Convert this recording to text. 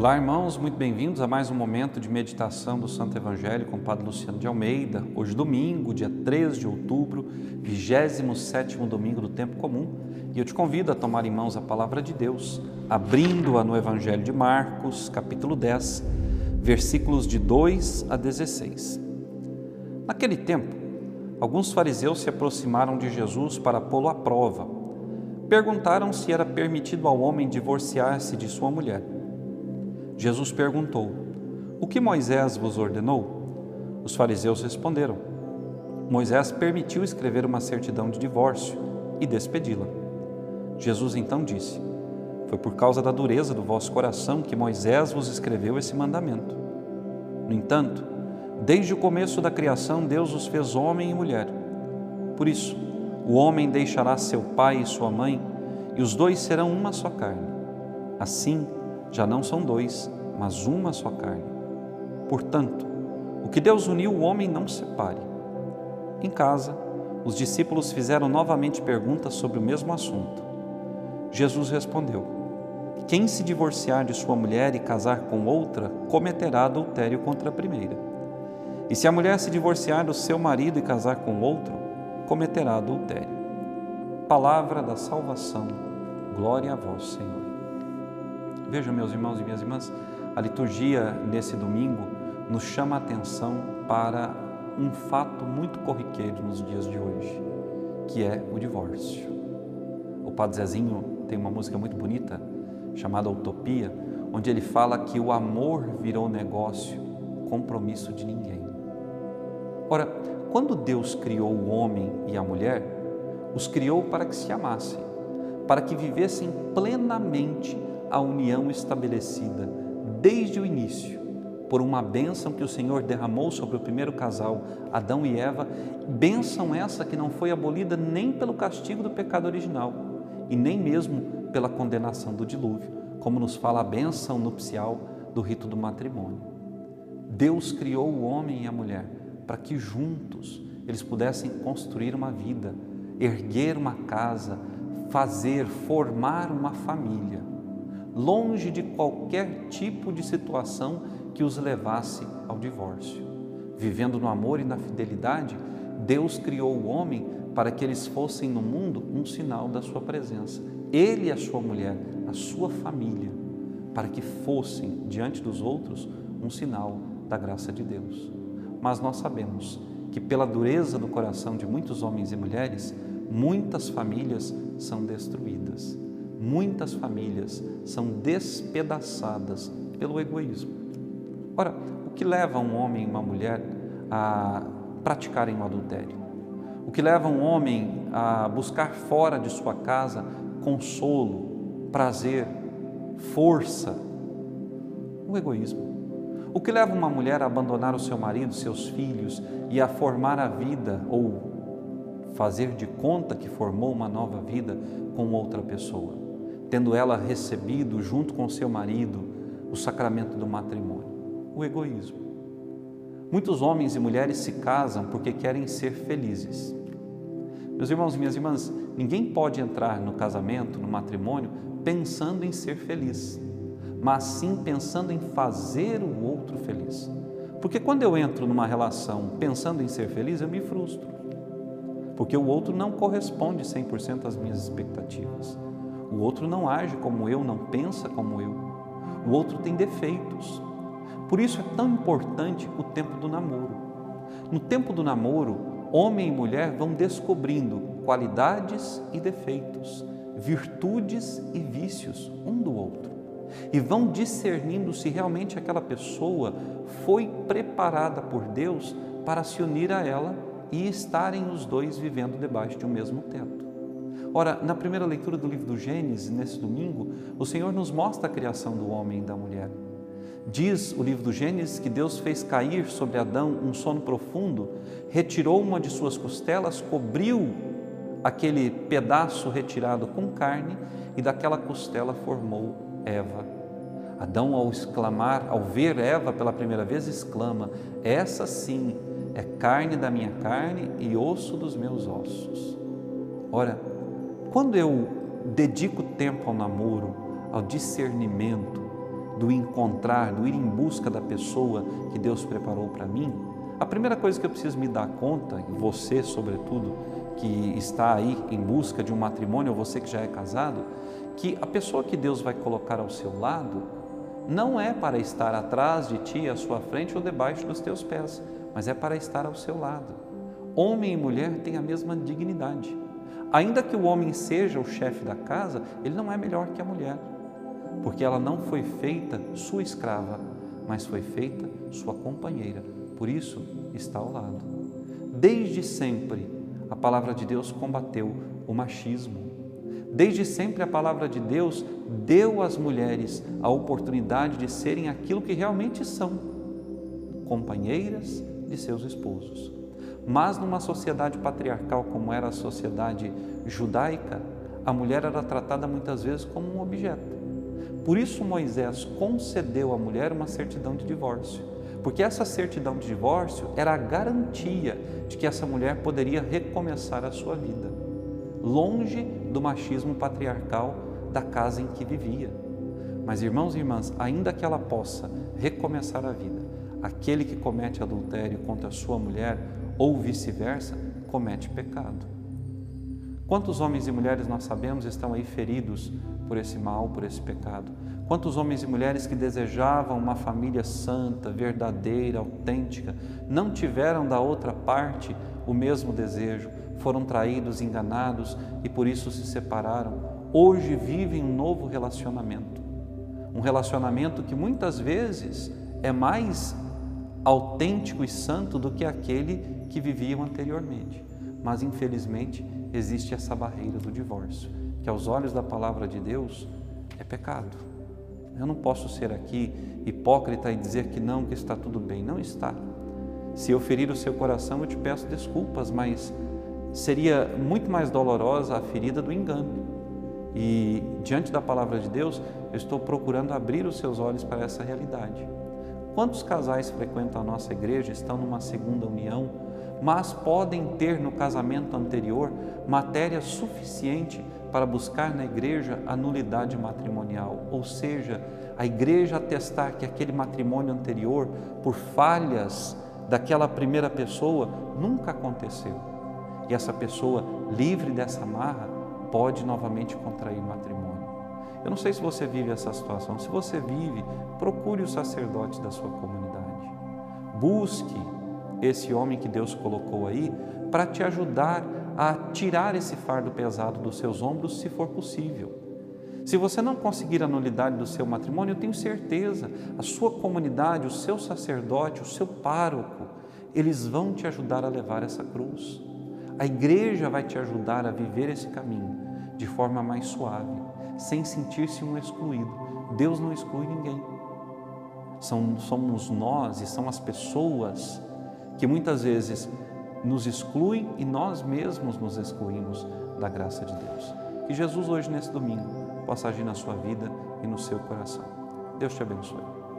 Olá, irmãos, muito bem-vindos a mais um momento de meditação do Santo Evangelho com o Padre Luciano de Almeida. Hoje, domingo, dia 3 de outubro, 27 domingo do tempo comum, e eu te convido a tomar em mãos a palavra de Deus, abrindo-a no Evangelho de Marcos, capítulo 10, versículos de 2 a 16. Naquele tempo, alguns fariseus se aproximaram de Jesus para pô-lo à prova. Perguntaram se era permitido ao homem divorciar-se de sua mulher. Jesus perguntou: O que Moisés vos ordenou? Os fariseus responderam: Moisés permitiu escrever uma certidão de divórcio e despedi-la. Jesus então disse: Foi por causa da dureza do vosso coração que Moisés vos escreveu esse mandamento. No entanto, desde o começo da criação, Deus os fez homem e mulher. Por isso, o homem deixará seu pai e sua mãe, e os dois serão uma só carne. Assim, já não são dois, mas uma só carne. Portanto, o que Deus uniu, o homem não separe. Em casa, os discípulos fizeram novamente perguntas sobre o mesmo assunto. Jesus respondeu: Quem se divorciar de sua mulher e casar com outra, cometerá adultério contra a primeira. E se a mulher se divorciar do seu marido e casar com outro, cometerá adultério. Palavra da salvação. Glória a vós, Senhor. Vejam, meus irmãos e minhas irmãs, a liturgia nesse domingo nos chama a atenção para um fato muito corriqueiro nos dias de hoje, que é o divórcio. O Padre Zezinho tem uma música muito bonita chamada Utopia, onde ele fala que o amor virou negócio, compromisso de ninguém. Ora, quando Deus criou o homem e a mulher, os criou para que se amassem, para que vivessem plenamente a união estabelecida desde o início por uma bênção que o Senhor derramou sobre o primeiro casal, Adão e Eva, bênção essa que não foi abolida nem pelo castigo do pecado original e nem mesmo pela condenação do dilúvio, como nos fala a bênção nupcial do rito do matrimônio. Deus criou o homem e a mulher para que juntos eles pudessem construir uma vida, erguer uma casa, fazer, formar uma família longe de qualquer tipo de situação que os levasse ao divórcio. Vivendo no amor e na fidelidade, Deus criou o homem para que eles fossem no mundo um sinal da sua presença. Ele e a sua mulher, a sua família, para que fossem diante dos outros um sinal da graça de Deus. Mas nós sabemos que pela dureza do coração de muitos homens e mulheres, muitas famílias são destruídas muitas famílias são despedaçadas pelo egoísmo. Ora, o que leva um homem e uma mulher a praticarem o adultério? O que leva um homem a buscar fora de sua casa consolo, prazer, força? O egoísmo. O que leva uma mulher a abandonar o seu marido, seus filhos e a formar a vida ou fazer de conta que formou uma nova vida com outra pessoa? Tendo ela recebido, junto com seu marido, o sacramento do matrimônio? O egoísmo. Muitos homens e mulheres se casam porque querem ser felizes. Meus irmãos e minhas irmãs, ninguém pode entrar no casamento, no matrimônio, pensando em ser feliz, mas sim pensando em fazer o outro feliz. Porque quando eu entro numa relação pensando em ser feliz, eu me frustro. Porque o outro não corresponde 100% às minhas expectativas. O outro não age como eu, não pensa como eu. O outro tem defeitos. Por isso é tão importante o tempo do namoro. No tempo do namoro, homem e mulher vão descobrindo qualidades e defeitos, virtudes e vícios um do outro. E vão discernindo se realmente aquela pessoa foi preparada por Deus para se unir a ela e estarem os dois vivendo debaixo de um mesmo teto. Ora, na primeira leitura do livro do Gênesis, nesse domingo, o Senhor nos mostra a criação do homem e da mulher. Diz o livro do Gênesis que Deus fez cair sobre Adão um sono profundo, retirou uma de suas costelas, cobriu aquele pedaço retirado com carne e daquela costela formou Eva. Adão, ao exclamar, ao ver Eva pela primeira vez, exclama: Essa sim é carne da minha carne e osso dos meus ossos. Ora, quando eu dedico tempo ao namoro, ao discernimento, do encontrar, do ir em busca da pessoa que Deus preparou para mim, a primeira coisa que eu preciso me dar conta, e você, sobretudo, que está aí em busca de um matrimônio, ou você que já é casado, que a pessoa que Deus vai colocar ao seu lado não é para estar atrás de ti, à sua frente ou debaixo dos teus pés, mas é para estar ao seu lado. Homem e mulher têm a mesma dignidade. Ainda que o homem seja o chefe da casa, ele não é melhor que a mulher, porque ela não foi feita sua escrava, mas foi feita sua companheira. Por isso está ao lado. Desde sempre, a palavra de Deus combateu o machismo. Desde sempre, a palavra de Deus deu às mulheres a oportunidade de serem aquilo que realmente são: companheiras de seus esposos. Mas numa sociedade patriarcal como era a sociedade judaica, a mulher era tratada muitas vezes como um objeto. Por isso Moisés concedeu à mulher uma certidão de divórcio, porque essa certidão de divórcio era a garantia de que essa mulher poderia recomeçar a sua vida, longe do machismo patriarcal da casa em que vivia. Mas irmãos e irmãs, ainda que ela possa recomeçar a vida, aquele que comete adultério contra a sua mulher ou vice-versa, comete pecado. Quantos homens e mulheres nós sabemos estão aí feridos por esse mal, por esse pecado? Quantos homens e mulheres que desejavam uma família santa, verdadeira, autêntica, não tiveram da outra parte o mesmo desejo, foram traídos, enganados e por isso se separaram? Hoje vivem um novo relacionamento. Um relacionamento que muitas vezes é mais autêntico e santo do que aquele que viviam anteriormente. Mas infelizmente existe essa barreira do divórcio, que aos olhos da palavra de Deus é pecado. Eu não posso ser aqui hipócrita e dizer que não, que está tudo bem. Não está. Se eu ferir o seu coração, eu te peço desculpas, mas seria muito mais dolorosa a ferida do engano. E diante da palavra de Deus, eu estou procurando abrir os seus olhos para essa realidade. Quantos casais frequentam a nossa igreja, estão numa segunda união, mas podem ter no casamento anterior matéria suficiente para buscar na igreja a nulidade matrimonial, ou seja, a igreja atestar que aquele matrimônio anterior, por falhas daquela primeira pessoa, nunca aconteceu. E essa pessoa, livre dessa marra, pode novamente contrair matrimônio. Eu não sei se você vive essa situação. Se você vive, procure o sacerdote da sua comunidade. Busque esse homem que Deus colocou aí para te ajudar a tirar esse fardo pesado dos seus ombros, se for possível. Se você não conseguir a nulidade do seu matrimônio, eu tenho certeza, a sua comunidade, o seu sacerdote, o seu pároco, eles vão te ajudar a levar essa cruz. A igreja vai te ajudar a viver esse caminho de forma mais suave sem sentir-se um excluído. Deus não exclui ninguém. São, somos nós e são as pessoas que muitas vezes nos excluem e nós mesmos nos excluímos da graça de Deus. Que Jesus hoje, nesse domingo, possa agir na sua vida e no seu coração. Deus te abençoe.